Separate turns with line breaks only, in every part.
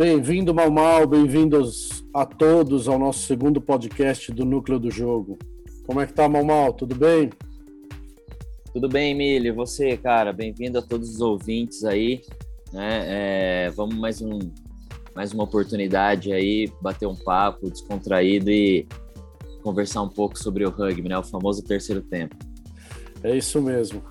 Bem-vindo, Mal Mal, bem-vindos a todos ao nosso segundo podcast do Núcleo do Jogo. Como é que tá, Mal Mal? Tudo bem?
Tudo bem, Emílio. E você, cara? Bem-vindo a todos os ouvintes aí. Né? É, vamos mais um mais uma oportunidade aí, bater um papo descontraído e conversar um pouco sobre o rugby, né? O famoso terceiro tempo.
É isso mesmo.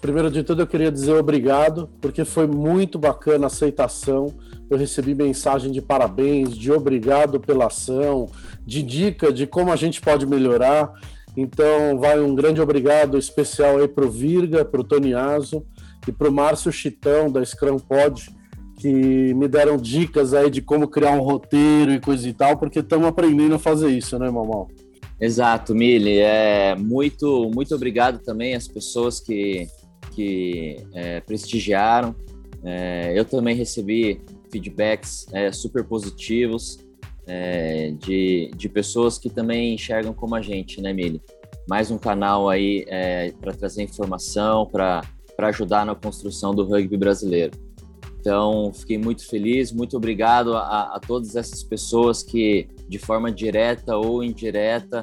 Primeiro de tudo, eu queria dizer obrigado, porque foi muito bacana a aceitação. Eu recebi mensagem de parabéns, de obrigado pela ação, de dica de como a gente pode melhorar. Então, vai um grande obrigado especial aí para o Virga, para o Toniaso e para o Márcio Chitão, da Scrum Pod, que me deram dicas aí de como criar um roteiro e coisa e tal, porque estamos aprendendo a fazer isso, né, Mamal?
Exato, Mili. É, muito, muito obrigado também às pessoas que, que é, prestigiaram. É, eu também recebi feedbacks é, super positivos é, de, de pessoas que também enxergam como a gente, né, Mili? Mais um canal aí é, para trazer informação, para ajudar na construção do rugby brasileiro. Então, fiquei muito feliz, muito obrigado a, a todas essas pessoas que, de forma direta ou indireta,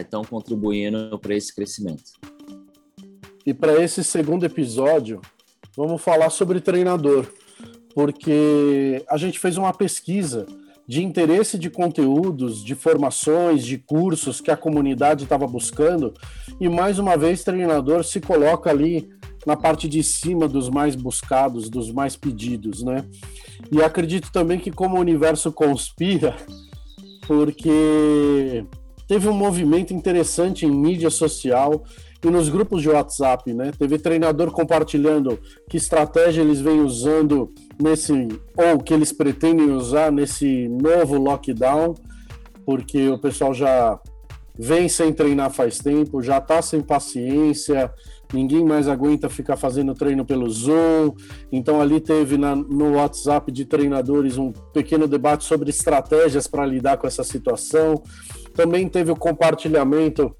estão é, contribuindo para esse crescimento.
E para esse segundo episódio, vamos falar sobre treinador, porque a gente fez uma pesquisa de interesse de conteúdos, de formações, de cursos que a comunidade estava buscando, e mais uma vez, treinador se coloca ali na parte de cima dos mais buscados, dos mais pedidos, né? E acredito também que como o universo conspira, porque teve um movimento interessante em mídia social e nos grupos de WhatsApp, né? Teve treinador compartilhando que estratégia eles vêm usando nesse ou que eles pretendem usar nesse novo lockdown, porque o pessoal já vem sem treinar faz tempo, já tá sem paciência, ninguém mais aguenta ficar fazendo treino pelo Zoom. Então ali teve na, no WhatsApp de treinadores um pequeno debate sobre estratégias para lidar com essa situação. Também teve o compartilhamento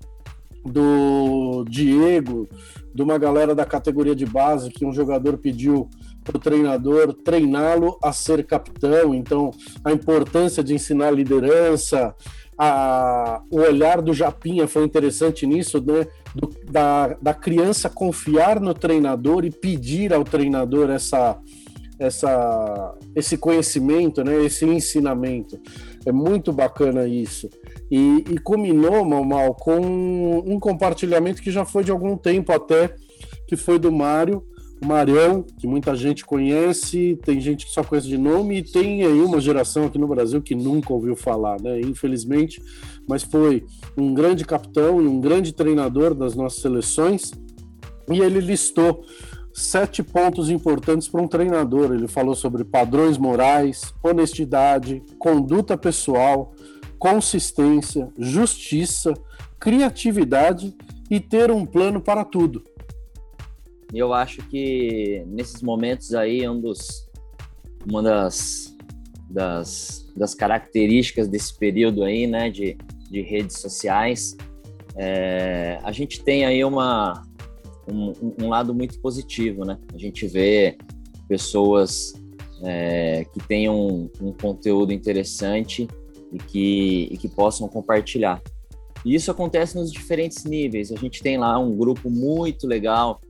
do Diego, de uma galera da categoria de base, que um jogador pediu para o treinador treiná-lo a ser capitão. Então, a importância de ensinar liderança, a, o olhar do Japinha foi interessante nisso, né? Do, da, da criança confiar no treinador e pedir ao treinador essa, essa, esse conhecimento, né? Esse ensinamento. É muito bacana isso. E, e culminou, mal, com um compartilhamento que já foi de algum tempo até, que foi do Mário, Marião, que muita gente conhece, tem gente que só conhece de nome, e tem aí uma geração aqui no Brasil que nunca ouviu falar, né? Infelizmente, mas foi um grande capitão e um grande treinador das nossas seleções, e ele listou sete pontos importantes para um treinador. Ele falou sobre padrões morais, honestidade, conduta pessoal, consistência, justiça, criatividade e ter um plano para tudo.
E eu acho que nesses momentos aí, um dos, uma das, das, das características desse período aí, né, de, de redes sociais, é, a gente tem aí uma, um, um, lado muito positivo, né? A gente vê pessoas é, que tenham um, um, conteúdo interessante e que, e que possam compartilhar. E isso acontece nos diferentes níveis. A gente tem lá um grupo muito legal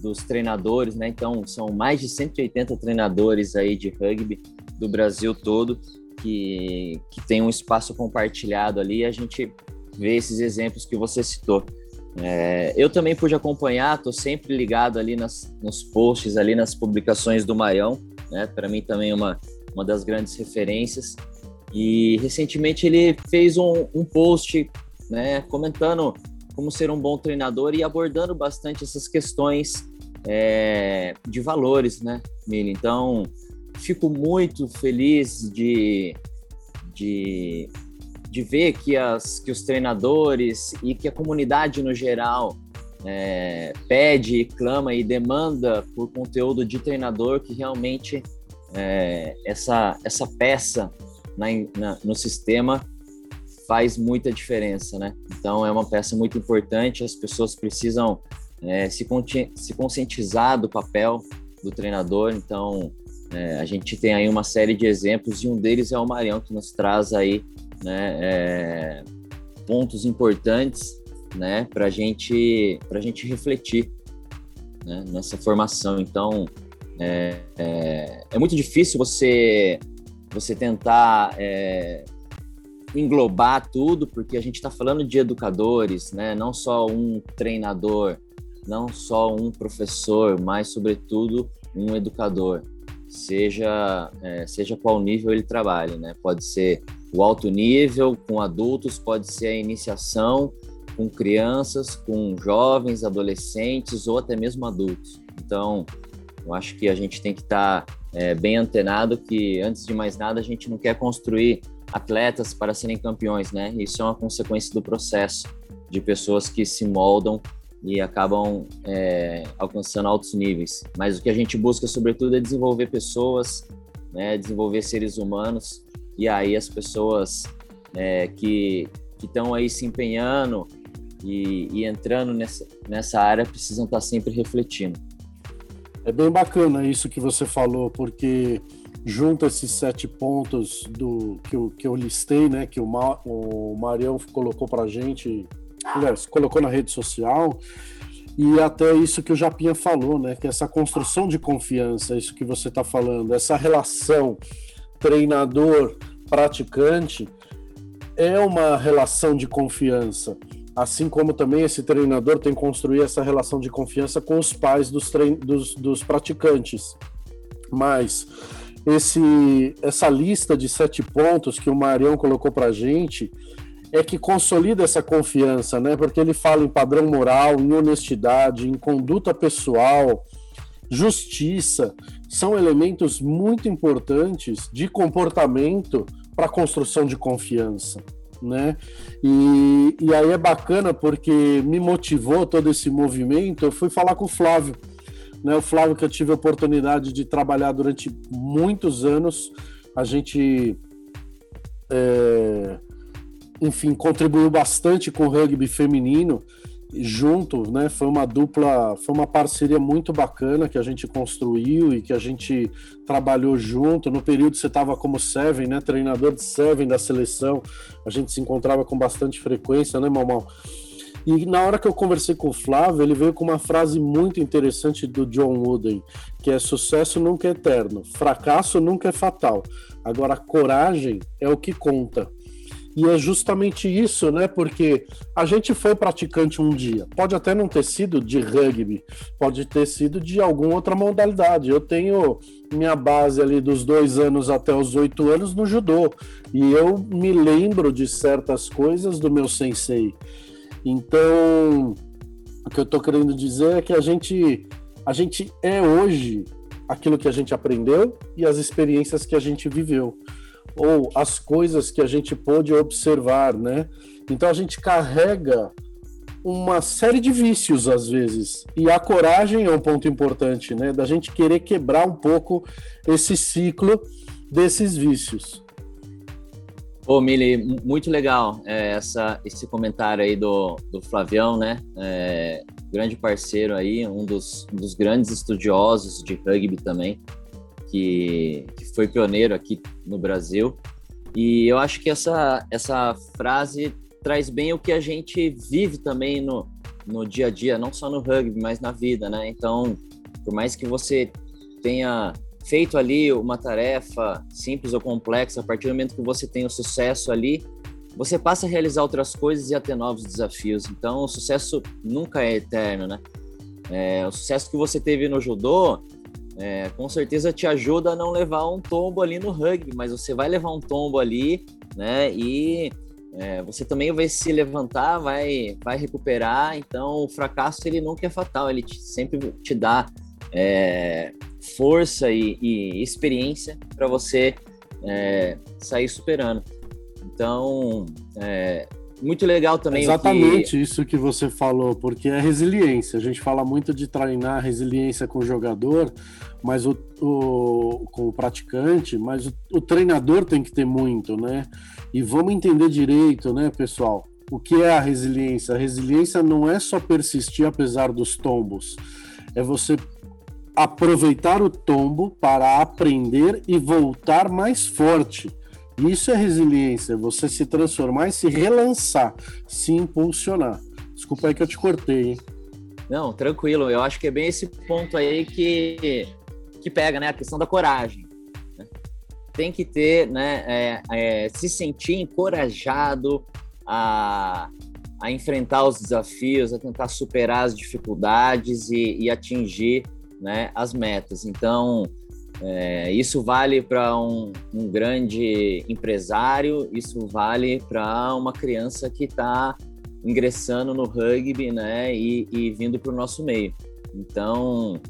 dos treinadores, né? Então, são mais de 180 treinadores aí de rugby do Brasil todo que, que tem um espaço compartilhado ali e a gente vê esses exemplos que você citou. É, eu também pude acompanhar, estou sempre ligado ali nas, nos posts, ali nas publicações do Maião, né? Para mim também é uma, uma das grandes referências. E recentemente ele fez um, um post, né, comentando como ser um bom treinador e abordando bastante essas questões é, de valores, né, Mili? Então, fico muito feliz de, de, de ver que, as, que os treinadores e que a comunidade no geral é, pede, clama e demanda por conteúdo de treinador que realmente é, essa, essa peça na, na, no sistema faz muita diferença, né? Então é uma peça muito importante, as pessoas precisam é, se, se conscientizar do papel do treinador, então É, a gente tem aí uma série de exemplos e um deles é o Marião que nos traz aí né, é, pontos importantes né, para gente, a gente refletir né, nessa formação. Então, é, é, é, muito difícil você, você tentar é, englobar tudo, porque a gente está falando de educadores, né, não só um treinador, não só um professor, mas, sobretudo, um educador seja é, seja qual nível ele trabalhe, né? Pode ser o alto nível com adultos, pode ser a iniciação com crianças, com jovens, adolescentes ou até mesmo adultos. Então, eu acho que a gente tem que estar tá, é, bem antenado que antes de mais nada a gente não quer construir atletas para serem campeões, né? Isso é uma consequência do processo de pessoas que se moldam e acabam é, alcançando altos níveis. Mas o que a gente busca, sobretudo, é desenvolver pessoas, né, desenvolver seres humanos, e aí as pessoas é, que estão aí se empenhando e, e, entrando nessa, nessa área precisam estar sempre refletindo.
É bem bacana isso que você falou, porque junto esses sete pontos do que eu, que eu listei, né, que o, Ma, o Marião colocou para a gente colocou na rede social, e até isso que o Japinha falou, né? Que essa construção de confiança, isso que você está falando, essa relação treinador-praticante é uma relação de confiança. Assim como também esse treinador tem que construir essa relação de confiança com os pais dos, dos, dos praticantes. Mas esse, essa lista de sete pontos que o Marião colocou para gente, é que consolida essa confiança, né? Porque ele fala em padrão moral, em honestidade, em conduta pessoal, justiça, são elementos muito importantes de comportamento para a construção de confiança. Né? E, e aí é bacana porque me motivou todo esse movimento. Eu fui falar com o Flávio, né? O Flávio que eu tive a oportunidade de trabalhar durante muitos anos. A gente é, enfim, contribuiu bastante com o rugby feminino junto, né? Foi uma dupla, foi uma parceria muito bacana que a gente construiu e que a gente trabalhou junto. No período você estava como Seven, né? Treinador de Seven da seleção, a gente se encontrava com bastante frequência, né, Mamão? E na hora que eu conversei com o Flávio, ele veio com uma frase muito interessante do John Wooden, que é sucesso nunca é eterno, fracasso nunca é fatal. Agora, coragem é o que conta. E é justamente isso, né? Porque a gente foi praticante um dia. Pode até não ter sido de rugby, pode ter sido de alguma outra modalidade. Eu tenho minha base ali dos dois anos até os oito anos no judô. E eu me lembro de certas coisas do meu sensei. Então, o que eu tô querendo dizer é que a gente, a gente é hoje aquilo que a gente aprendeu e as experiências que a gente viveu ou as coisas que a gente pôde observar, né? Então a gente carrega uma série de vícios às vezes. E a coragem é um ponto importante, né? Da gente querer quebrar um pouco esse ciclo desses vícios.
Ô, Mili, muito legal é, essa, esse comentário aí do, do Flavião, né? É, grande parceiro aí, um dos, um dos grandes estudiosos de rugby também que, que foi pioneiro aqui no Brasil. E eu acho que essa, essa frase traz bem o que a gente vive também no, no dia a dia, não só no rugby, mas na vida, né? Então, por mais que você tenha feito ali uma tarefa simples ou complexa, a partir do momento que você tem o sucesso ali, você passa a realizar outras coisas e a ter novos desafios. Então, o sucesso nunca é eterno, né? É, o sucesso que você teve no judô é, com certeza te ajuda a não levar um tombo ali no rugby, mas você vai levar um tombo ali, né? E é, você também vai se levantar, vai, vai recuperar. Então, o fracasso ele nunca é fatal, ele te, sempre te dá é, força e, e experiência para você é, sair superando. Então, é, muito legal também.
Exatamente que... isso que você falou, porque é resiliência. A gente fala muito de treinar resiliência com o jogador, mas o, o com o praticante, mas o, o, treinador tem que ter muito, né? E vamos entender direito, né, pessoal? O que é a resiliência? A resiliência não é só persistir apesar dos tombos, é você aproveitar o tombo para aprender e voltar mais forte. Isso é resiliência, você se transformar e se relançar, se impulsionar. Desculpa aí que eu te cortei, hein?
Não, tranquilo. Eu acho que é bem esse ponto aí que, que pega, né? A questão da coragem. Né? Tem que ter, né? É, é, se sentir encorajado a, a enfrentar os desafios, a tentar superar as dificuldades e, e atingir né, as metas. Então, é, isso vale para um, um, grande empresário, isso vale para uma criança que está ingressando no rugby né, e, e vindo para o nosso meio. Então,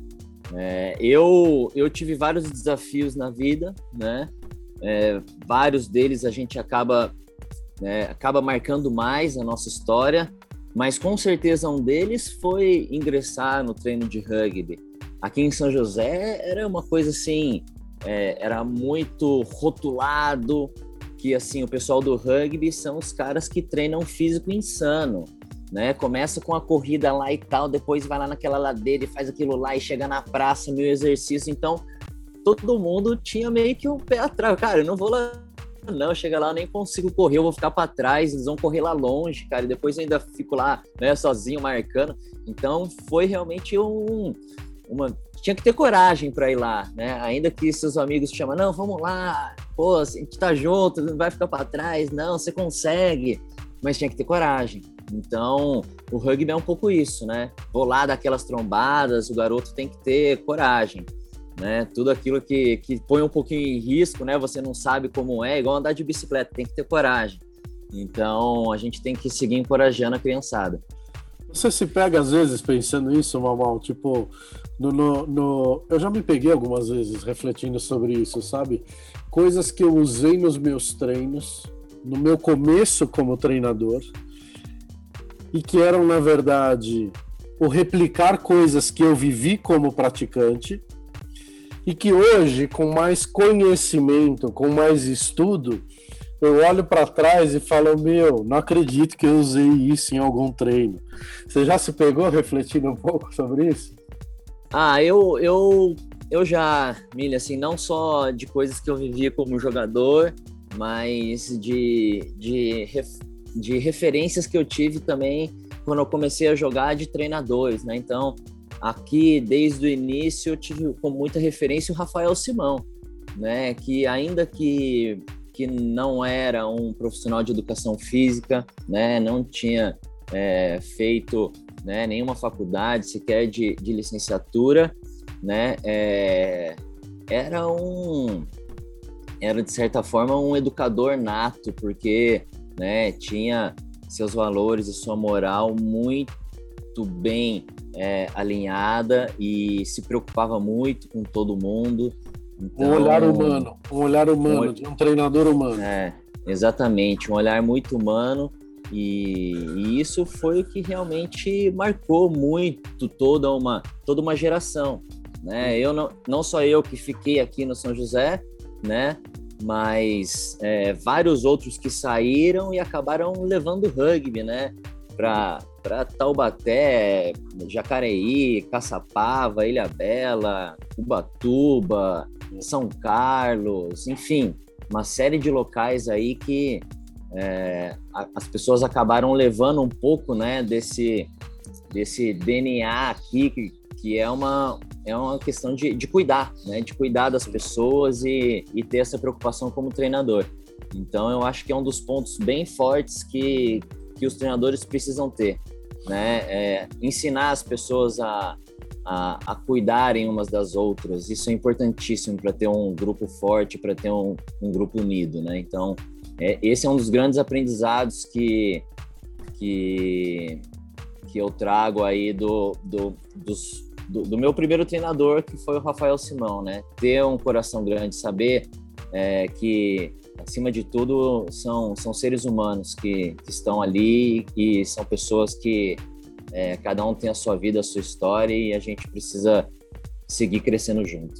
é, eu, eu tive vários desafios na vida, né? É, vários deles a gente acaba, né, acaba marcando mais a nossa história, mas com certeza um deles foi ingressar no treino de rugby aqui em São José era uma coisa assim, é, era muito rotulado que assim o pessoal do rugby são os caras que treinam físico insano, né? Começa com a corrida lá e tal, depois vai lá naquela ladeira e faz aquilo lá e chega na praça, mil exercício. Então todo mundo tinha meio que o um pé atrás, cara. Eu não vou lá não, chega lá, eu nem consigo correr, eu vou ficar para trás, eles vão correr lá longe, cara, e depois eu ainda fico lá, né, sozinho, marcando. Então, foi realmente um, uma tinha que ter coragem para ir lá, né? Ainda que seus amigos te chamam, não, vamos lá, pô, a gente tá junto, não vai ficar para trás, não, você consegue, mas tinha que ter coragem. Então, o rugby é um pouco isso, né? Vou lá dar aquelas trombadas, o garoto tem que ter coragem, né? Tudo aquilo que, que põe um pouquinho em risco, né? Você não sabe como é, igual andar de bicicleta, tem que ter coragem. Então, a gente tem que seguir encorajando a criançada.
Você se pega às vezes pensando isso, Mamal, tipo, no, no, no, eu já me peguei algumas vezes refletindo sobre isso, sabe? Coisas que eu usei nos meus treinos, no meu começo como treinador, e que eram, na verdade, o replicar coisas que eu vivi como praticante, e que hoje, com mais conhecimento, com mais estudo, eu olho para trás e falo, meu, não acredito que eu usei isso em algum treino. Você já se pegou refletindo um pouco sobre isso?
Ah, eu, eu, eu já, Milha, assim, não só de coisas que eu vivia como jogador, mas de, de, de referências que eu tive também quando eu comecei a jogar de treinadores, né? Então, aqui, desde o início, eu tive com muita referência o Rafael Simão, né? Que ainda que que não era um profissional de educação física, né? Não tinha é, feito né, nenhuma faculdade sequer de, de licenciatura, né? É, era um era de certa forma um educador nato, porque né, tinha seus valores e sua moral muito bem é, alinhada e se preocupava muito com todo mundo,
então, um olhar humano, um olhar humano, um, de um treinador humano.
É, exatamente, um olhar muito humano. E, e, isso foi o que realmente marcou muito toda uma, toda uma geração. Né? Eu não, não só eu que fiquei aqui no São José, né? mas é, vários outros que saíram e acabaram levando rugby né? para Taubaté, Jacareí, Caçapava, Ilha Bela, Ubatuba, são Carlos, enfim, uma série de locais aí que é, as pessoas acabaram levando um pouco, né, desse, desse DNA aqui, que, que é uma, é uma questão de, de cuidar, né, de cuidar das pessoas e, e ter essa preocupação como treinador. Então, eu acho que é um dos pontos bem fortes que, que os treinadores precisam ter, né, é, ensinar as pessoas a, a, a cuidarem umas das outras. Isso é importantíssimo para ter um grupo forte, para ter um, um, grupo unido, né? Então, é, esse é um dos grandes aprendizados que, que, que eu trago aí do, do, dos, do, do, meu primeiro treinador, que foi o Rafael Simão, né? Ter um coração grande, saber é, que acima de tudo são, são seres humanos que, que estão ali e são pessoas que é, cada um tem a sua vida, a sua história e a gente precisa seguir crescendo junto.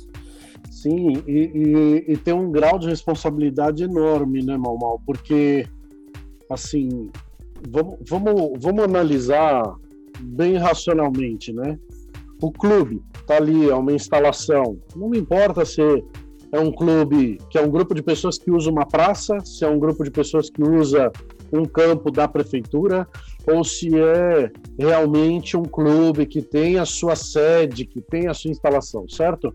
Sim, e, e, e tem um grau de responsabilidade enorme, né, Mal Mal? Porque, assim, vamos, vamos, vamos analisar bem racionalmente, né? O clube, tá ali, é uma instalação. Não importa se é um clube que é um grupo de pessoas que usa uma praça, se é um grupo de pessoas que usa um campo da prefeitura, ou se é realmente um clube que tem a sua sede, que tem a sua instalação, certo?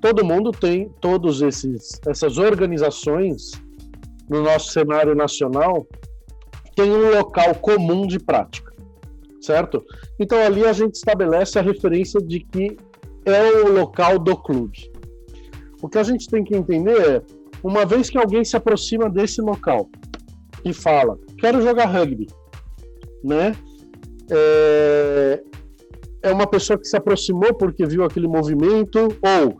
Todo mundo tem todos esses essas organizações no nosso cenário nacional tem um local comum de prática, certo? Então ali a gente estabelece a referência de que é o local do clube. O que a gente tem que entender é, uma vez que alguém se aproxima desse local e fala, quero jogar rugby, né? É, é uma pessoa que se aproximou porque viu aquele movimento ou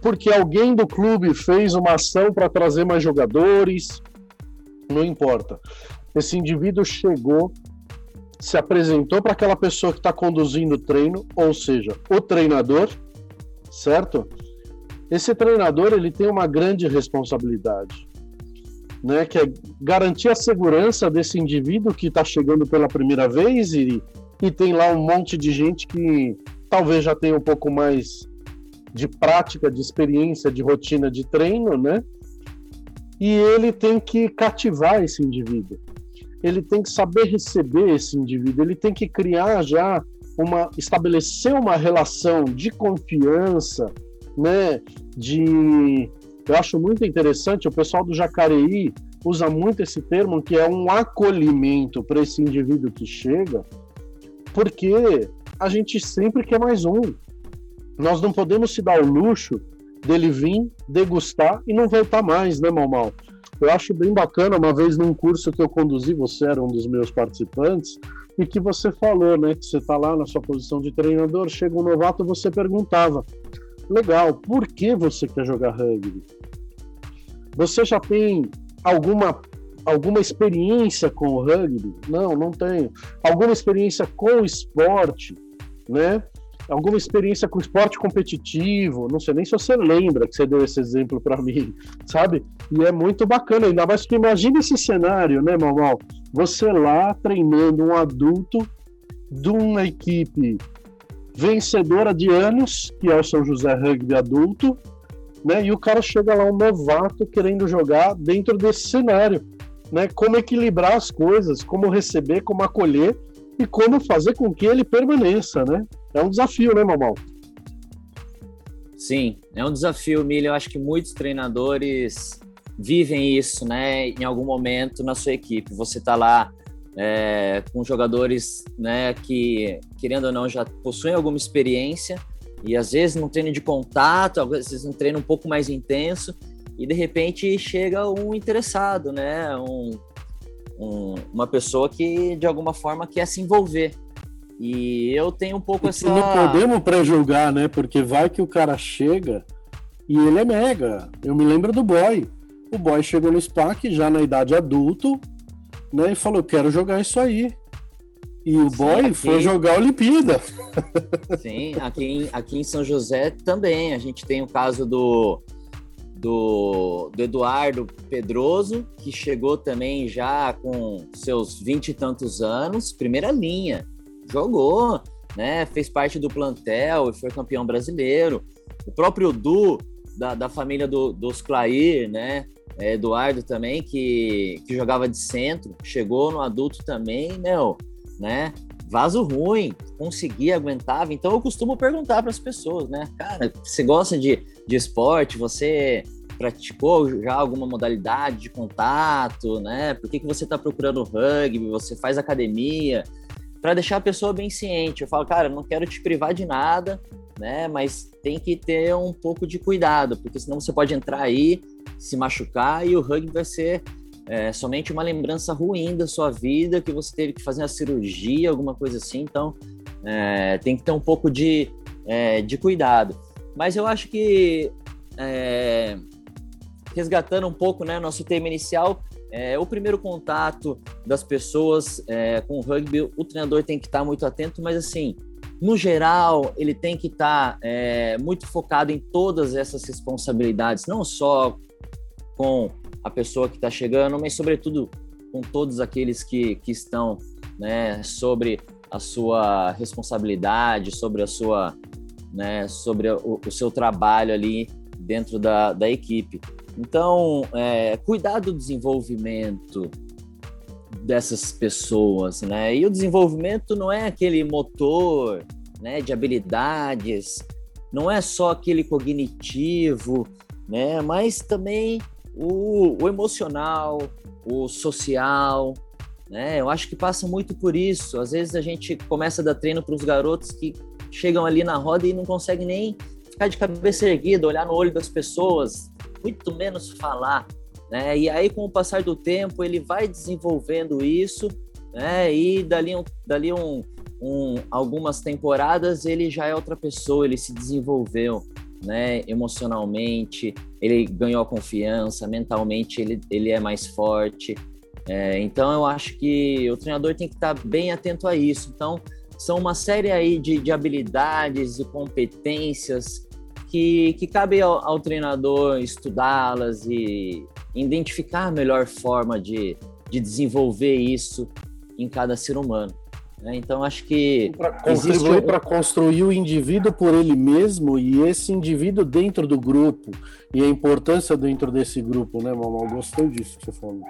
porque alguém do clube fez uma ação para trazer mais jogadores, não importa. Esse indivíduo chegou, se apresentou para aquela pessoa que está conduzindo o treino, ou seja, o treinador, certo? Esse treinador ele tem uma grande responsabilidade, né? Que é garantir a segurança desse indivíduo que está chegando pela primeira vez e, e tem lá um monte de gente que talvez já tenha um pouco mais de prática, de experiência, de rotina de treino, né? E ele tem que cativar esse indivíduo. Ele tem que saber receber esse indivíduo. Ele tem que criar já uma estabelecer uma relação de confiança, né? De eu acho muito interessante, o pessoal do Jacareí usa muito esse termo que é um acolhimento para esse indivíduo que chega, porque a gente sempre quer mais um. Nós não podemos se dar o luxo dele vir, degustar e não voltar mais, né, Mal Eu acho bem bacana, uma vez num curso que eu conduzi, você era um dos meus participantes, e que você falou, né, que você está lá na sua posição de treinador, chega um novato, você perguntava, legal, por que você quer jogar rugby? Você já tem alguma alguma experiência com o rugby? Não, não tenho. Alguma experiência com o esporte, né? alguma experiência com esporte competitivo, não sei nem se você lembra que você deu esse exemplo para mim, sabe? E é muito bacana, ainda mais que imagine esse cenário, né, Mamal? Você lá treinando um adulto de uma equipe vencedora de anos, que é o São José Rugby adulto, né? E o cara chega lá um novato querendo jogar dentro desse cenário, né? Como equilibrar as coisas, como receber, como acolher e como fazer com que ele permaneça, né? É um desafio, né, Mamal?
Sim, é um desafio, Milho. Eu acho que muitos treinadores vivem isso, né? Em algum momento na sua equipe. Você tá lá é, com jogadores, né, que, querendo ou não, já possuem alguma experiência e às vezes num treino de contato, às vezes um treino um pouco mais intenso, e de repente chega um interessado, né? Um, um, uma pessoa que de alguma forma quer se envolver. E eu tenho um pouco essa.
Não podemos pré-julgar, né? Porque vai que o cara chega e ele é mega. Eu me lembro do boy. O boy chegou no SPAC já na idade adulto, né? E falou: quero jogar isso aí. E o Sim, boy aqui... foi jogar a Olimpíada.
Sim, aqui em, aqui em São José também. A gente tem o caso do, do, do Eduardo Pedroso, que chegou também já com seus vinte e tantos anos, primeira linha jogou, né? Fez parte do plantel e foi campeão brasileiro. O próprio Du, da, da família do, dos Clair, né? É, Eduardo também, que, que jogava de centro, chegou no adulto também, meu, né? Vaso ruim, conseguia, aguentava. Então eu costumo perguntar para as pessoas, né? Cara, você gosta de, de esporte? Você praticou já alguma modalidade de contato, né? Por que, que você está procurando rugby? Você faz academia? para deixar a pessoa bem ciente. Eu falo, cara, não quero te privar de nada, né? Mas tem que ter um pouco de cuidado, porque senão você pode entrar aí, se machucar e o rugby vai ser é, somente uma lembrança ruim da sua vida, que você teve que fazer uma cirurgia, alguma coisa assim. Então, é, tem que ter um pouco de, é, de cuidado. Mas eu acho que, é, resgatando um pouco né, nosso tema inicial, é, o primeiro contato das pessoas é, com o rugby, o treinador tem que estar muito atento, mas assim, no geral, ele tem que estar é, muito focado em todas essas responsabilidades, não só com a pessoa que está chegando, mas sobretudo com todos aqueles que, que estão né, sobre a sua responsabilidade, sobre a sua né, sobre o, o seu trabalho ali dentro da, da equipe. Então, é, cuidar do desenvolvimento dessas pessoas, né? E o desenvolvimento não é aquele motor, né, de habilidades, não é só aquele cognitivo, né? Mas também o, o emocional, o social, né? Eu acho que passa muito por isso. Às vezes a gente começa a dar treino para os garotos que chegam ali na roda e não conseguem nem ficar de cabeça erguida, olhar no olho das pessoas, muito menos falar. Né? E aí, com o passar do tempo, ele vai desenvolvendo isso, né? E dali, um, dali um, um, algumas temporadas ele já é outra pessoa, ele se desenvolveu, né? Emocionalmente, ele ganhou confiança, mentalmente ele, ele é mais forte. É, então, eu acho que o treinador tem que estar bem atento a isso. Então, são uma série aí de, de habilidades e competências que, que cabe ao, ao treinador estudá-las e identificar a melhor forma de, de desenvolver isso em cada ser humano. Né? Então, acho que.
Para contribuir para construir o indivíduo por ele mesmo e esse indivíduo dentro do grupo e a importância dentro desse grupo, né, Mamal? Gostei disso que você falou.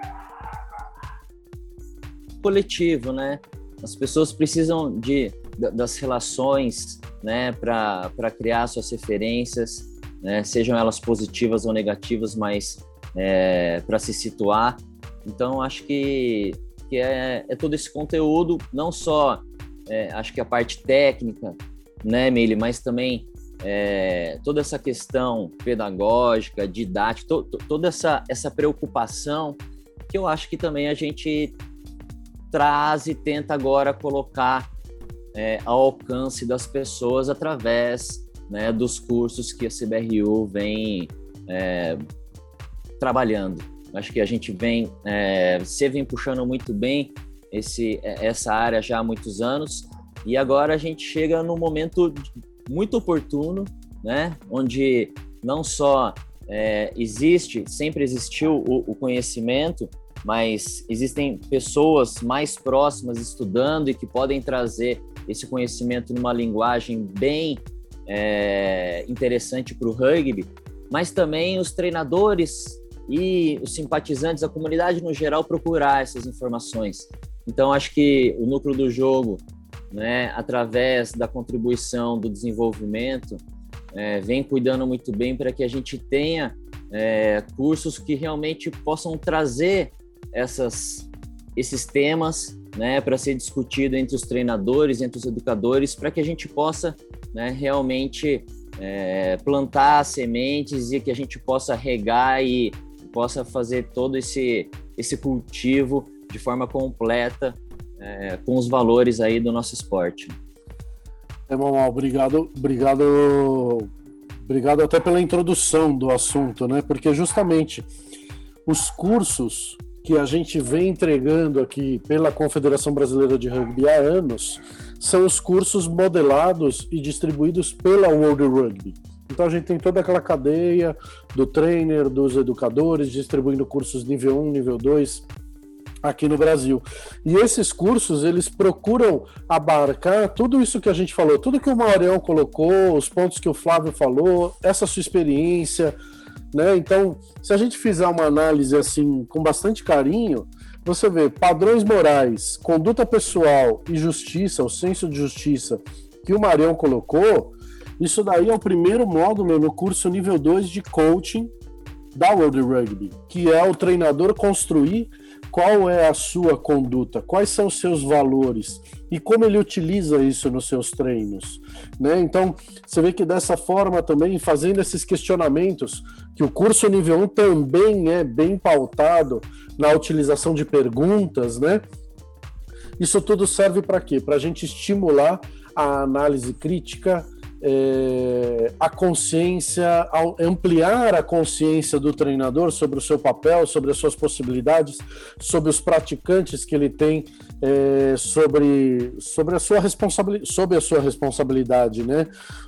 Coletivo, né? As pessoas precisam de, das relações né, para criar suas referências, né, sejam elas positivas ou negativas, mas é, para se situar. Então, acho que, que é, é todo esse conteúdo, não só é, acho que a parte técnica, né, Mili, mas também é, toda essa questão pedagógica, didática, to, to, toda essa, essa preocupação que eu acho que também a gente traz e tenta agora colocar é, ao alcance das pessoas através né, dos cursos que a CBRU vem é, trabalhando. Acho que a gente vem, é, você vem puxando muito bem esse, essa área já há muitos anos. E agora a gente chega num momento muito oportuno, né, onde não só é, existe, sempre existiu o, o conhecimento, mas existem pessoas mais próximas estudando e que podem trazer esse conhecimento numa linguagem bem é, interessante para o rugby, mas também os treinadores e os simpatizantes, a comunidade no geral, procurar essas informações. Então, acho que o núcleo do jogo, né, através da contribuição do desenvolvimento, é, vem cuidando muito bem para que a gente tenha é, cursos que realmente possam trazer essas, esses temas né, para ser discutido entre os treinadores, entre os educadores, para que a gente possa né, realmente é, plantar sementes e que a gente possa regar e possa fazer todo esse, esse cultivo de forma completa é, com os valores aí do nosso esporte.
É, Mamal, obrigado, obrigado, obrigado até pela introdução do assunto, né? Porque justamente os cursos que a gente vem entregando aqui pela Confederação Brasileira de Rugby há anos são os cursos modelados e distribuídos pela World Rugby. Então a gente tem toda aquela cadeia do trainer, dos educadores, distribuindo cursos nível 1, nível 2 aqui no Brasil. E esses cursos, eles procuram abarcar tudo isso que a gente falou, tudo que o Maurião colocou, os pontos que o Flávio falou, essa sua experiência, né? Então, se a gente fizer uma análise assim com bastante carinho, você vê padrões morais, conduta pessoal e justiça, o senso de justiça que o Marião colocou, isso daí é o primeiro módulo no curso nível 2 de coaching da World Rugby, que é o treinador construir qual é a sua conduta, quais são os seus valores e como ele utiliza isso nos seus treinos, né? Então, você vê que dessa forma também, fazendo esses questionamentos, que o curso nível 1 também é bem pautado na utilização de perguntas, né? Isso tudo serve para quê? Para a gente estimular a análise crítica, é, a consciência, ampliar a consciência do treinador sobre o seu papel, sobre as suas possibilidades, sobre os praticantes que ele tem, é, sobre, sobre, a sua responsabilidade, sobre a sua responsabilidade, né?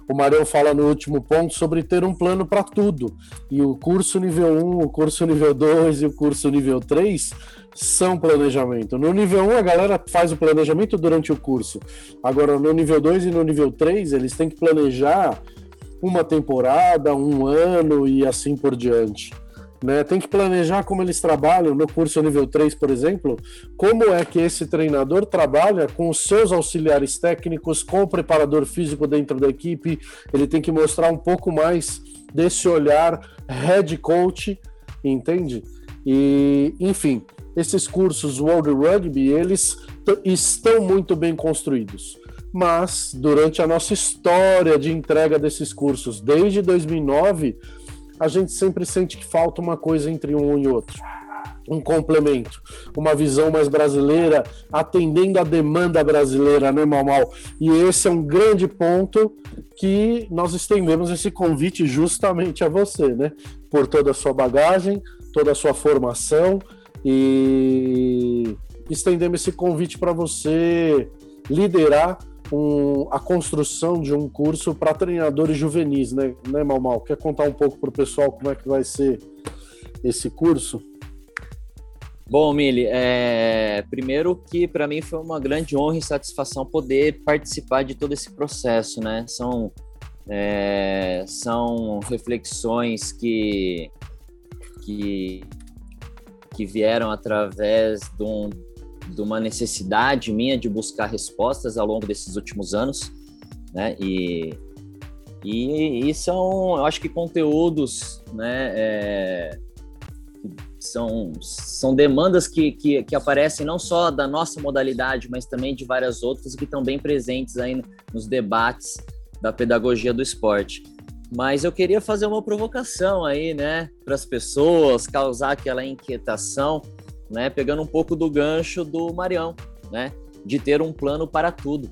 O Marião fala no último ponto sobre ter um plano para tudo. E o curso nível 1, o curso nível 2 e o curso nível 3 são planejamento. No nível 1, a galera faz o planejamento durante o curso. Agora, no nível 2 e no nível 3, eles têm que planejar uma temporada, um ano e assim por diante. Né? Tem que planejar como eles trabalham no curso nível 3, por exemplo, como é que esse treinador trabalha com os seus auxiliares técnicos, com o preparador físico dentro da equipe. Ele tem que mostrar um pouco mais desse olhar head coach, entende? E, enfim, esses cursos World Rugby, eles estão muito bem construídos. Mas, durante a nossa história de entrega desses cursos, desde 2009, a gente sempre sente que falta uma coisa entre um e outro. Um complemento, uma visão mais brasileira, atendendo a demanda brasileira, né, Mal Mal? E esse é um grande ponto que nós estendemos esse convite justamente a você, né? Por toda a sua bagagem, toda a sua formação e estendemos esse convite para você liderar um, a construção de um curso para treinadores juvenis, né, né Mal Mal? Quer contar um pouco para o pessoal como é que vai ser esse curso?
Bom, Mili, é... primeiro que para mim foi uma grande honra e satisfação poder participar de todo esse processo, né? São, é... são reflexões que, que, que vieram através de um, de uma necessidade minha de buscar respostas ao longo desses últimos anos, né? E, e, e são, eu acho que conteúdos, né? É, são, são demandas que, que, que, aparecem não só da nossa modalidade, mas também de várias outras que estão bem presentes aí nos debates da pedagogia do esporte. Mas eu queria fazer uma provocação aí, né, para as pessoas, causar aquela inquietação né? Pegando um pouco do gancho do Marião, né? De ter um plano para tudo.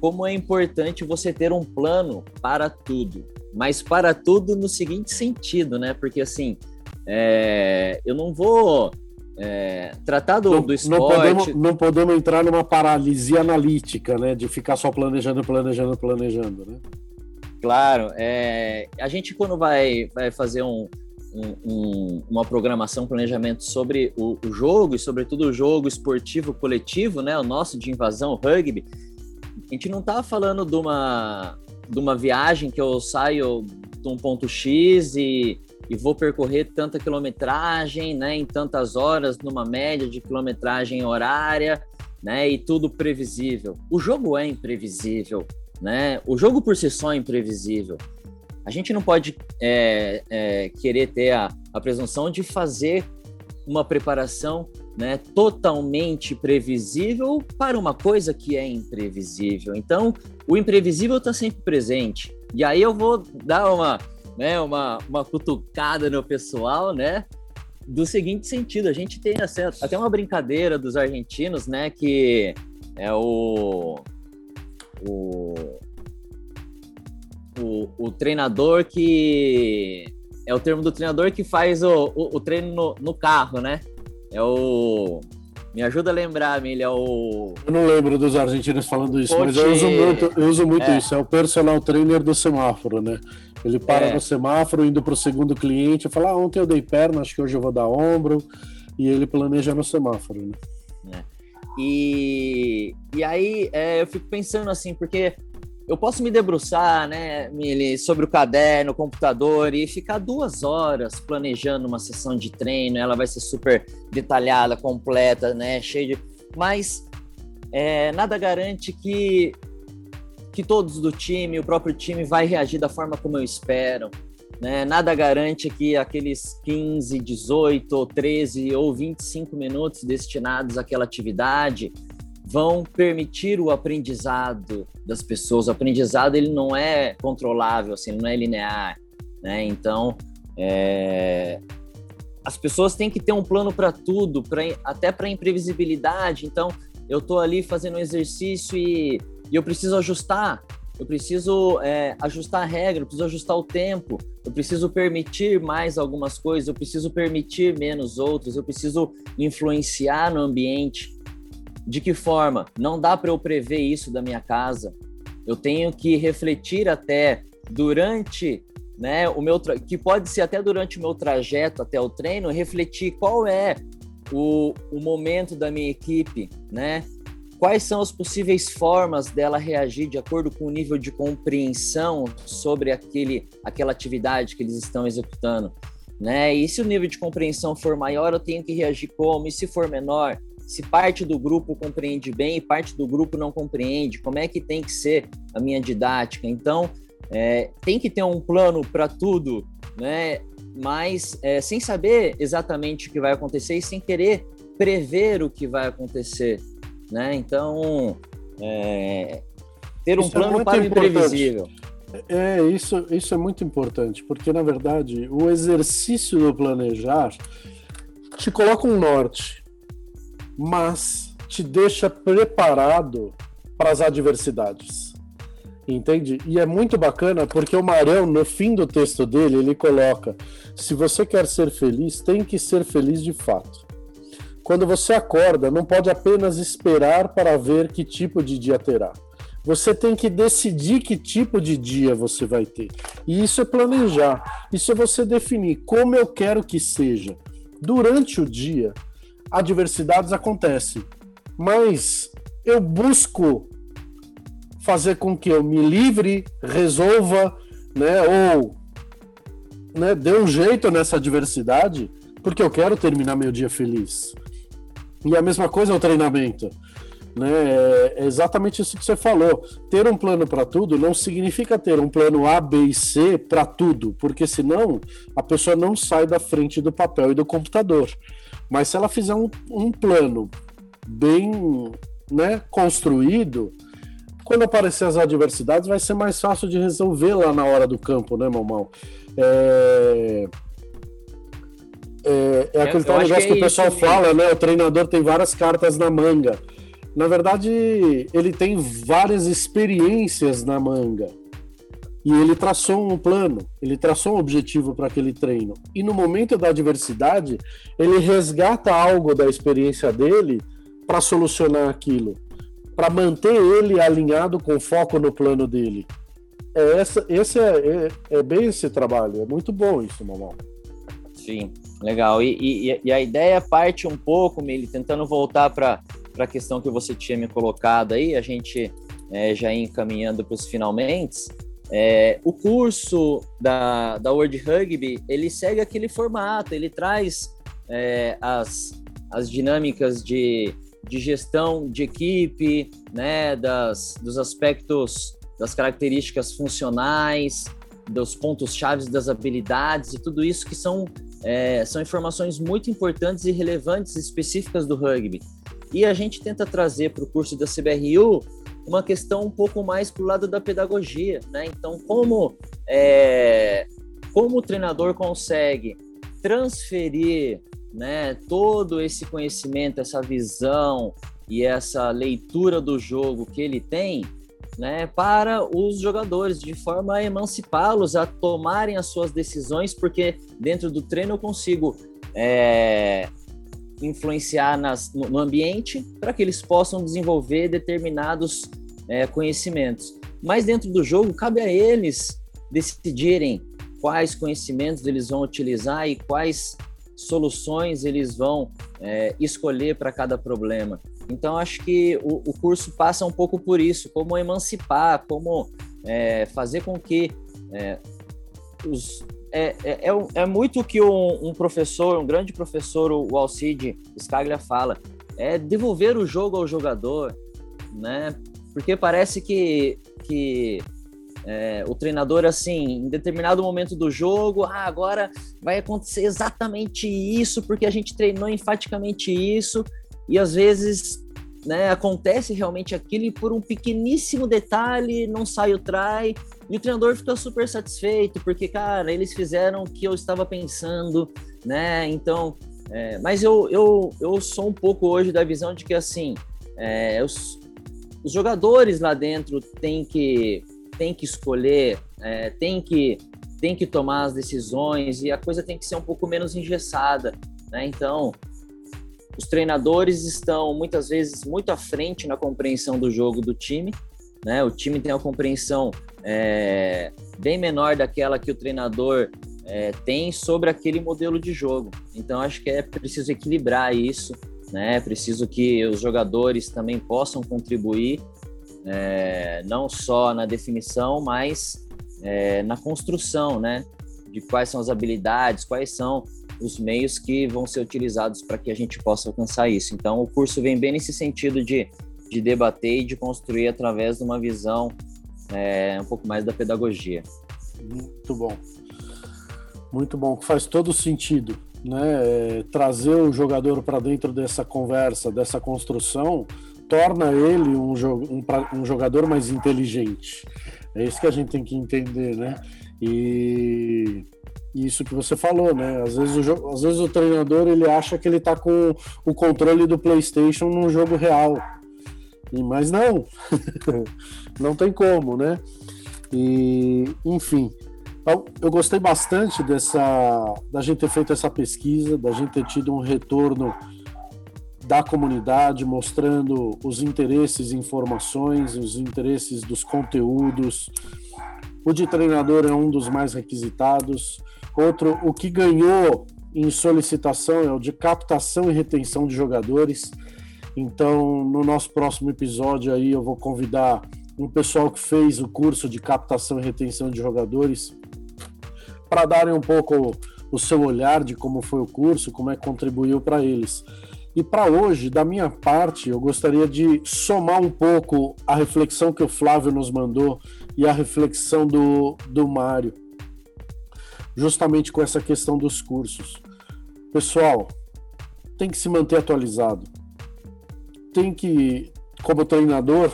Como é importante você ter um plano para tudo, mas para tudo no seguinte sentido, né? Porque assim, é, eu não vou é, tratar do,
não,
do esporte.
Não podemos, não podemos entrar numa paralisia analítica, né? De ficar só planejando, planejando, planejando, né?
Claro, é, a gente quando vai, vai fazer um, um, uma programação, um planejamento sobre o, o, jogo e sobretudo o jogo esportivo coletivo, né, o nosso de invasão, o rugby, a gente não tá falando de uma, de uma viagem que eu saio de um ponto X e, e vou percorrer tanta quilometragem, né, em tantas horas, numa média de quilometragem horária, né, e tudo previsível. O jogo é imprevisível, né? O jogo por si só é imprevisível. A gente não pode é, é, querer ter a, a presunção de fazer uma preparação né, totalmente previsível para uma coisa que é imprevisível. Então, o imprevisível está sempre presente. E aí eu vou dar uma, né, uma, uma cutucada no pessoal, né? Do seguinte sentido, a gente tem até uma brincadeira dos argentinos, né? Que é o, o o, o treinador que. É o termo do treinador que faz o, o, o treino no, no, carro, né? É o. Me ajuda a lembrar, Milha, é o.
Eu não lembro dos argentinos falando isso, mas eu uso muito, eu uso muito é. isso. É o personal trainer do semáforo, né? Ele para é. no semáforo, indo para o segundo cliente, fala: ah, ontem eu dei perna, acho que hoje eu vou dar ombro. E ele planeja no semáforo, né?
E, e aí é, eu fico pensando assim, porque eu posso me debruçar, né, Mili, sobre o caderno, o computador e ficar duas horas planejando uma sessão de treino. Ela vai ser super detalhada, completa, né, cheia de. Mas é, nada garante que que todos do time, o próprio time, vai reagir da forma como eu espero. Né? Nada garante que aqueles 15, 18, ou 13 ou 25 minutos destinados àquela atividade vão permitir o aprendizado das pessoas. O aprendizado ele não é controlável, assim, não é linear, né? Então, é... as pessoas têm que ter um plano para tudo, pra, até para imprevisibilidade. Então, eu estou ali fazendo um exercício e, e, eu preciso ajustar. Eu preciso é, ajustar a regra, eu preciso ajustar o tempo, eu preciso permitir mais algumas coisas, eu preciso permitir menos outras, eu preciso influenciar no ambiente. De que forma? Não dá para eu prever isso da minha casa. Eu tenho que refletir até durante, né, o meu que pode ser até durante o meu trajeto até o treino, refletir qual é o, o momento da minha equipe, né? Quais são as possíveis formas dela reagir de acordo com o nível de compreensão sobre aquele, aquela atividade que eles estão executando, né? E se o nível de compreensão for maior, eu tenho que reagir como? E se for menor, se parte do grupo compreende bem e parte do grupo não compreende, como é que tem que ser a minha didática? Então, é, tem que ter um plano para tudo, né? Mas é, sem saber exatamente o que vai acontecer e sem querer prever o que vai acontecer, né? Então, é, ter um isso é plano é para o imprevisível.
É, isso, isso é muito importante, porque na verdade o exercício do planejar te coloca um norte, mas te deixa preparado para as adversidades. Entende? E é muito bacana porque o Marão, no fim do texto dele, ele coloca: se você quer ser feliz, tem que ser feliz de fato. Quando você acorda, não pode apenas esperar para ver que tipo de dia terá. Você tem que decidir que tipo de dia você vai ter. E isso é planejar. Isso é você definir como eu quero que seja. Durante o dia, adversidades acontecem, mas eu busco fazer com que eu me livre, resolva, né, ou né, dê um jeito nessa adversidade, porque eu quero terminar meu dia feliz. E a mesma coisa é o treinamento. Né? É exatamente isso que você falou. Ter um plano para tudo não significa ter um plano A, B e C para tudo, porque senão a pessoa não sai da frente do papel e do computador. Mas se ela fizer um, um plano bem né, construído, quando aparecer as adversidades, vai ser mais fácil de resolver lá na hora do campo, né, Mamão? É, é, é aquele tal negócio que, que, o pessoal fala, né? O treinador tem várias cartas na manga. Na verdade, ele tem várias experiências na manga. E ele traçou um plano, ele traçou um objetivo para aquele treino. E no momento da adversidade, ele resgata algo da experiência dele para solucionar aquilo para manter ele alinhado com foco no plano dele. É essa, esse é, é, é, bem esse trabalho, é muito bom isso, Mamão.
Sim, legal. E, e, e a ideia parte um pouco, Mili, tentando voltar para a questão que você tinha me colocado aí, a gente é, já encaminhando para os finalmente. É, o curso da, da World Rugby, ele segue aquele formato, ele traz é, as, as dinâmicas de de gestão de equipe, né, das, dos aspectos, das características funcionais, dos pontos chaves das habilidades e tudo isso que são, é, são informações muito importantes e relevantes específicas do rugby. E a gente tenta trazer para o curso da CBRU uma questão um pouco mais para o lado da pedagogia, né? Então, como, é, como o treinador consegue transferir né, todo esse conhecimento, essa visão e essa leitura do jogo que ele tem, né, para os jogadores, de forma a emancipá-los a tomarem as suas decisões, porque dentro do treino eu consigo é, influenciar nas, no, ambiente para que eles possam desenvolver determinados é, conhecimentos. Mas dentro do jogo, cabe a eles decidirem quais conhecimentos eles vão utilizar e quais soluções eles vão é, escolher para cada problema. Então, acho que o, o, curso passa um pouco por isso, como emancipar, como é, fazer com que é, os, é, é, é, é, muito o que um, um, professor, um grande professor, o Alcide Scaglia fala, é devolver o jogo ao jogador, né? Porque parece que, que é, o treinador, assim, em determinado momento do jogo, ah, agora vai acontecer exatamente isso, porque a gente treinou enfaticamente isso, e às vezes né, acontece realmente aquilo e por um pequeníssimo detalhe não sai o try, e o treinador fica super satisfeito, porque, cara, eles fizeram o que eu estava pensando, né? Então, é, mas eu, eu, eu sou um pouco hoje da visão de que, assim, é, os, os jogadores lá dentro têm que tem que escolher, é, tem que tem que tomar as decisões e a coisa tem que ser um pouco menos engessada, né? Então, os treinadores estão muitas vezes muito à frente na compreensão do jogo do time, né? O time tem uma compreensão é, bem menor daquela que o treinador é, tem sobre aquele modelo de jogo. Então acho que é preciso equilibrar isso, né? É preciso que os jogadores também possam contribuir, é, não só na definição, mas é, na construção, né? De quais são as habilidades, quais são os meios que vão ser utilizados para que a gente possa alcançar isso. Então, o curso vem bem nesse sentido de, de debater e de construir através de uma visão é, um pouco mais da pedagogia.
Muito bom. Muito bom, faz todo sentido. Né? É, trazer o jogador para dentro dessa conversa, dessa construção, torna ele um, um, um, jogador mais inteligente. É isso que a gente tem que entender, né? E isso que você falou, né? Às vezes o, às vezes o treinador ele acha que ele está com o controle do PlayStation num jogo real. E, mas não, não tem como, né? E, enfim, então, eu gostei bastante dessa, da gente ter feito essa pesquisa, da gente ter tido um retorno da comunidade mostrando os interesses informações, os interesses dos conteúdos. O de treinador é um dos mais requisitados. Outro, o que ganhou em solicitação é o de captação e retenção de jogadores. Então, no nosso próximo episódio aí eu vou convidar um pessoal que fez o curso de captação e retenção de jogadores para darem um pouco o seu olhar de como foi o curso, como é que contribuiu para eles. E para hoje, da minha parte, eu gostaria de somar um pouco a reflexão que o Flávio nos mandou e a reflexão do, do Mário justamente com essa questão dos cursos. Pessoal, tem que se manter atualizado. Tem que, como treinador,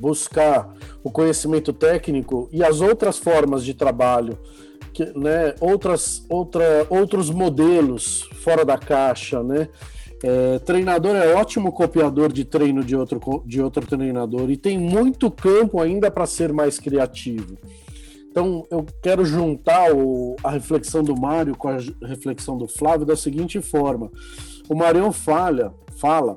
buscar o conhecimento técnico e as outras formas de trabalho, que, né, outras, outra, outros modelos fora da caixa, né? É, treinador é ótimo copiador de treino de outro, de outro treinador e tem muito campo ainda para ser mais criativo. Então, eu quero juntar o, a reflexão do Mário com a reflexão do Flávio da seguinte forma: o Marião falha, fala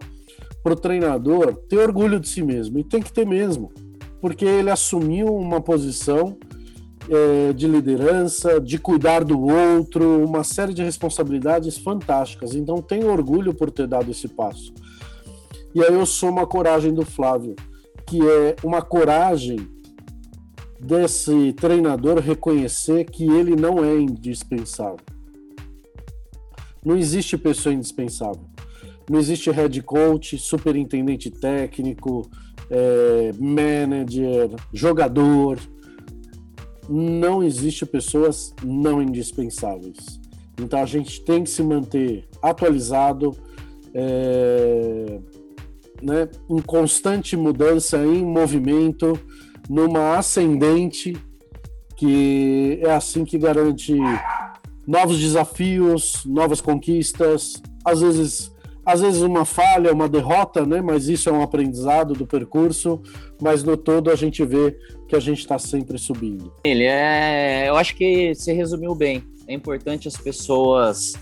para o treinador ter orgulho de si mesmo, e tem que ter mesmo, porque ele assumiu uma posição é, de liderança, de cuidar do outro, uma série de responsabilidades fantásticas. Então, tem orgulho por ter dado esse passo. E aí eu sou uma coragem do Flávio, que é uma coragem desse treinador reconhecer que ele não é indispensável. Não existe pessoa indispensável. Não existe head coach, superintendente técnico, é, manager, jogador. Não existe pessoas não indispensáveis. Então a gente tem que se manter atualizado, é, né, em constante mudança, em movimento numa ascendente, que é assim que garante novos desafios, novas conquistas, às vezes, às vezes uma falha, uma derrota, né? Mas isso é um aprendizado do percurso. Mas no todo a gente vê que a gente está sempre subindo.
Ele é, eu acho que você resumiu bem. É importante as pessoas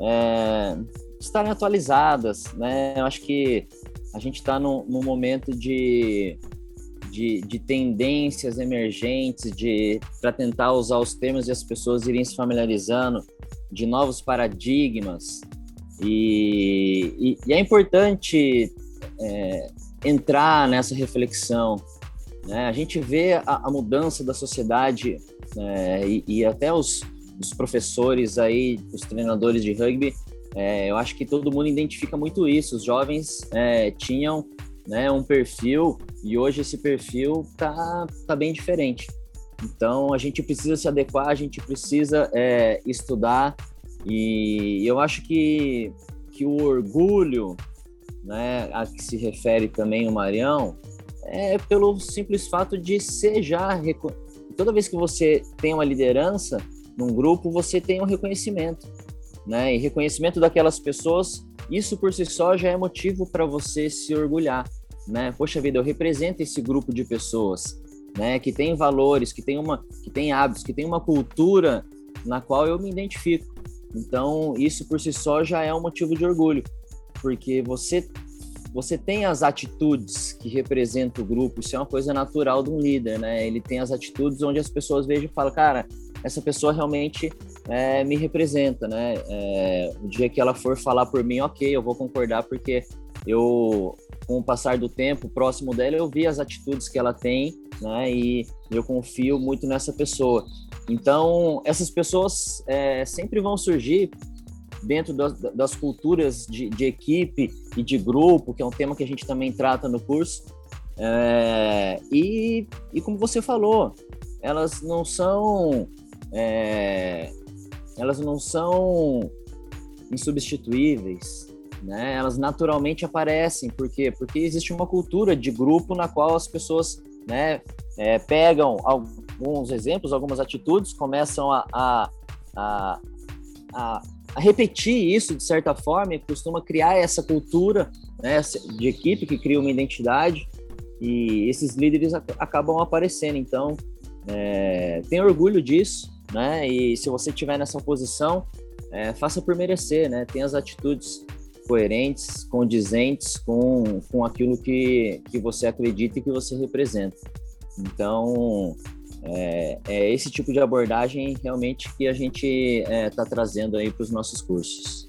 é, estarem atualizadas, né? Eu acho que a gente está num, num momento de de, de tendências emergentes, de para tentar usar os termos e as pessoas irem se familiarizando, de novos paradigmas. E, e, e é importante é, entrar nessa reflexão. Né? A gente vê a, a mudança da sociedade é, e, e, até os, os professores aí, os treinadores de rugby, é, eu acho que todo mundo identifica muito isso. Os jovens é, tinham né, um perfil e hoje esse perfil tá, tá bem diferente. Então a gente precisa se adequar, a gente precisa é, estudar e eu acho que, que o orgulho, né, a que se refere também o Marião, é pelo simples fato de ser já toda vez que você tem uma liderança num grupo, você tem um reconhecimento, né? E reconhecimento daquelas pessoas isso por si só já é motivo para você se orgulhar, né? Poxa vida, eu represento esse grupo de pessoas, né? Que tem valores, que tem uma, que tem hábitos, que tem uma cultura na qual eu me identifico. Então, isso por si só já é um motivo de orgulho, porque você você tem as atitudes que representam o grupo, isso é uma coisa natural de um líder, né? Ele tem as atitudes onde as pessoas vejam e falam, cara, essa pessoa realmente é, me representa, né? É, o dia que ela for falar por mim, ok, eu vou concordar porque eu, com o passar do tempo, próximo dela, eu vi as atitudes que ela tem, né? E eu confio muito nessa pessoa. Então, essas pessoas é, sempre vão surgir dentro das, das culturas de, de, equipe e de grupo, que é um tema que a gente também trata no curso. É, e, e como você falou, elas não são é, elas não são insubstituíveis, né? Elas naturalmente aparecem, por quê? Porque existe uma cultura de grupo na qual as pessoas, né, é, pegam alguns exemplos, algumas atitudes, começam a, a, a, a, a repetir isso de certa forma e costuma criar essa cultura né, de equipe que cria uma identidade e esses líderes acabam aparecendo. Então, é, tenho orgulho disso, né? E se você estiver nessa posição, é, faça por merecer, né? Tenha as atitudes coerentes, condizentes com, com aquilo que, que você acredita e que você representa. Então, é, é esse tipo de abordagem realmente que a gente está é, trazendo aí para os nossos cursos.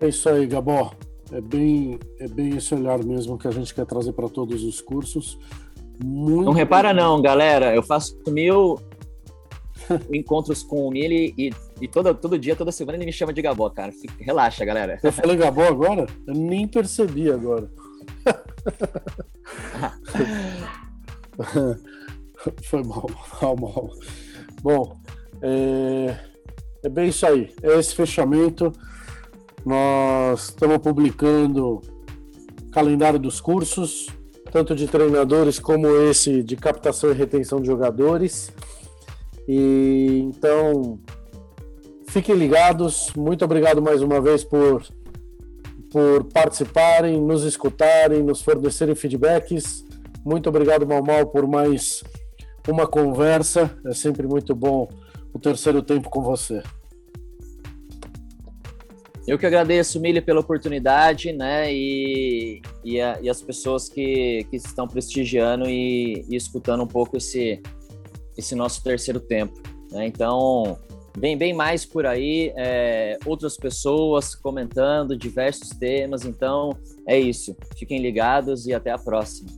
É isso aí, Gabó. É bem, é bem esse olhar mesmo que a gente quer trazer para todos os cursos.
Muito não repara não, galera. Eu faço mil encontros com ele e, e todo, todo dia, toda semana ele me chama de Gabó, cara. Fica, relaxa, galera.
Eu falei Gabó agora? Eu nem percebi agora. Foi mal, mal, mal. Bom, é, é bem isso aí. É esse fechamento. Nós estamos publicando calendário dos cursos tanto de treinadores como esse de captação e retenção de jogadores. E então fiquem ligados. Muito obrigado mais uma vez por por participarem, nos escutarem, nos fornecerem feedbacks. Muito obrigado, Mal Mal, por mais uma conversa. É sempre muito bom o terceiro tempo com você.
Eu que agradeço, Mili, pela oportunidade, né? E, e, a, e as pessoas que, que estão prestigiando e, e, escutando um pouco esse, esse nosso terceiro tempo. Né? Então, vem bem mais por aí, é, outras pessoas comentando diversos temas. Então, é isso. Fiquem ligados e até a próxima.